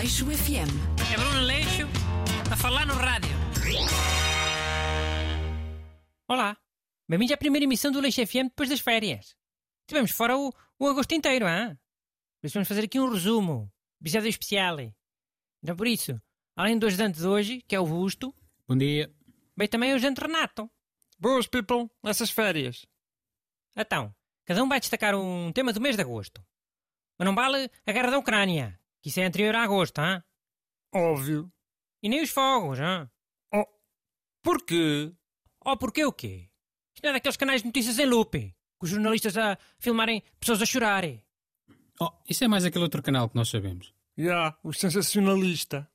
Aleixo FM. É Bruno Leixo a falar no rádio. Olá, bem-vindos à primeira emissão do Leixo FM depois das férias. Tivemos fora o, o agosto inteiro, hein? Por isso vamos fazer aqui um resumo, episódio especial. Então por isso, além do ajudante de hoje, que é o Busto, Bom dia. veio também o ajudante Renato. Boas, people, essas férias. Então, cada um vai destacar um tema do mês de agosto. Mas não vale a guerra da Ucrânia, que isso é anterior a agosto, hein? Óbvio. E nem os fogos, hein? Porquê? Oh, porquê o quê? Isto não é daqueles canais de notícias em loop, com os jornalistas a filmarem pessoas a chorarem. Oh, isso é mais aquele outro canal que nós sabemos. Já, o sensacionalista.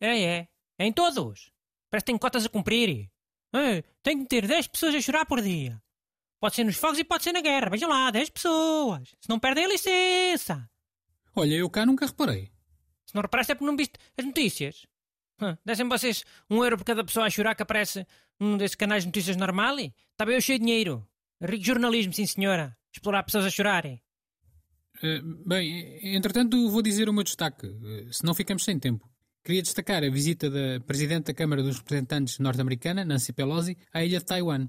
É, é. É em todos. Parece que tem cotas a cumprir. É, tem que ter 10 pessoas a chorar por dia. Pode ser nos fogos e pode ser na guerra. Vejam lá, 10 pessoas. Se não perdem a licença. Olha, eu cá nunca reparei. Se não reparaste é porque não viste as notícias. Hã, Dessem vocês um euro por cada pessoa a chorar que aparece num desses canais de notícias normal? Está bem eu cheio de dinheiro. Rico jornalismo, sim senhora. Explorar pessoas a chorarem. Eh, bem, entretanto, vou dizer o meu destaque, eh, senão ficamos sem tempo. Queria destacar a visita da Presidente da Câmara dos Representantes norte-americana, Nancy Pelosi, à ilha de Taiwan.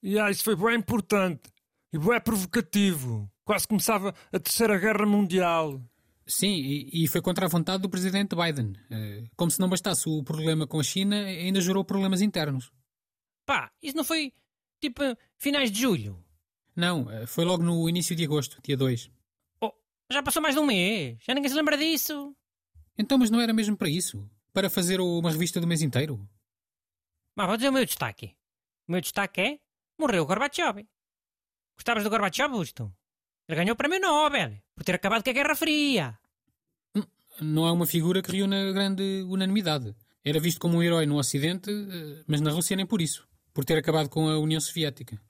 Já, isso foi bem importante. E bem provocativo. Quase começava a Terceira Guerra Mundial. Sim, e, e foi contra a vontade do Presidente Biden. Eh, como se não bastasse o problema com a China, ainda gerou problemas internos. Pá, isso não foi tipo finais de julho? Não, eh, foi logo no início de agosto, dia 2. Oh, já passou mais de um mês. Já ninguém se lembra disso. Então, mas não era mesmo para isso? Para fazer uma revista do mês inteiro? Mas vou dizer o meu destaque. O meu destaque é... Morreu o Gorbachev. Gostavas do Gorbachev, Busto? Ele ganhou o prémio Nobel por ter acabado com a Guerra Fria. Não é uma figura que reúne grande unanimidade. Era visto como um herói no Ocidente, eh, mas na Rússia nem por isso. Por ter acabado com a União Soviética.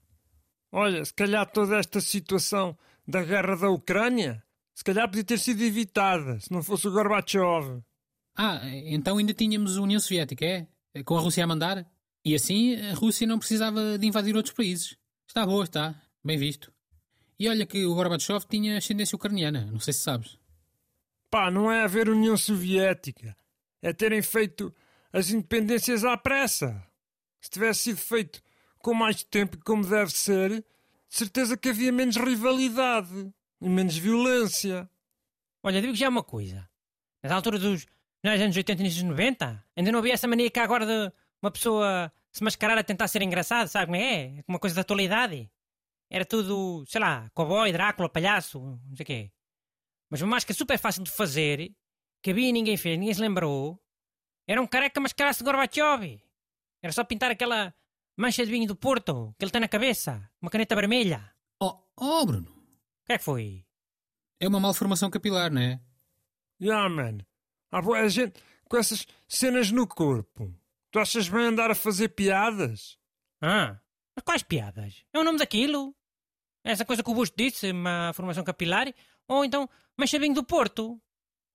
Olha, se calhar toda esta situação da guerra da Ucrânia, se calhar podia ter sido evitada se não fosse o Gorbachev. Ah, então ainda tínhamos a União Soviética, é? Com a Rússia a mandar? E assim a Rússia não precisava de invadir outros países. Está boa, está. Bem visto. E olha que o Gorbachev tinha ascendência ucraniana, não sei se sabes. Pá, não é haver União Soviética. É terem feito as independências à pressa. Se tivesse sido feito com mais tempo e como deve ser, de certeza que havia menos rivalidade e menos violência. Olha, digo já uma coisa. Nas alturas dos nos anos 80 e dos 90, ainda não havia essa mania cá agora de uma pessoa se mascarar a tentar ser engraçado, sabe como é? Uma coisa da atualidade. Era tudo, sei lá, cowboy, Drácula, palhaço, não sei o quê. Mas uma máscara super fácil de fazer, que havia e ninguém fez, ninguém se lembrou, era um careca mascarar-se de Gorbachev. Era só pintar aquela mancha de vinho do Porto que ele tem na cabeça, uma caneta vermelha. Oh, oh Bruno. O que é que foi? É uma malformação capilar, não é? Ya, man. Há boa gente com essas cenas no corpo. Tu achas bem andar a fazer piadas? Ah, mas quais piadas? É o nome daquilo? Essa coisa que o Busto disse, uma formação capilar? Ou então, manchabinho do Porto?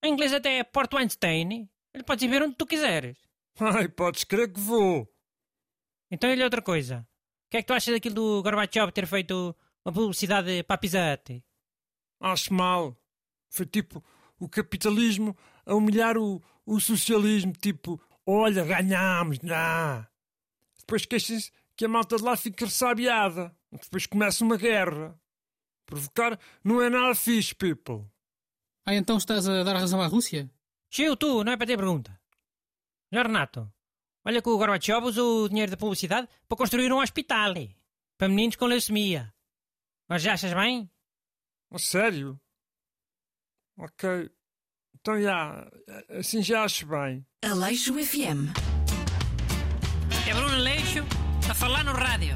Em inglês até é Porto Einstein. Ele pode ver onde tu quiseres. Ai, podes crer que vou. Então olha outra coisa. O que é que tu achas daquilo do Gorbachev ter feito uma publicidade para a Pisate? Acho mal. Foi tipo o capitalismo a humilhar o, o socialismo. Tipo, olha, ganhámos, não. Depois queixem-se que a malta de lá fica ressabiada. Depois começa uma guerra. Provocar não é nada fixe, people. Ah, então estás a dar razão à Rússia? Chiu, tu, não é para ter pergunta. Já, Renato, olha que o Gorbachev usou o dinheiro da publicidade para construir um hospital para meninos com leucemia. Mas já achas bem? A sério? Ok. Então já, assim já acho bem. Aleixo FM. É Bruno Leixo a falar no rádio.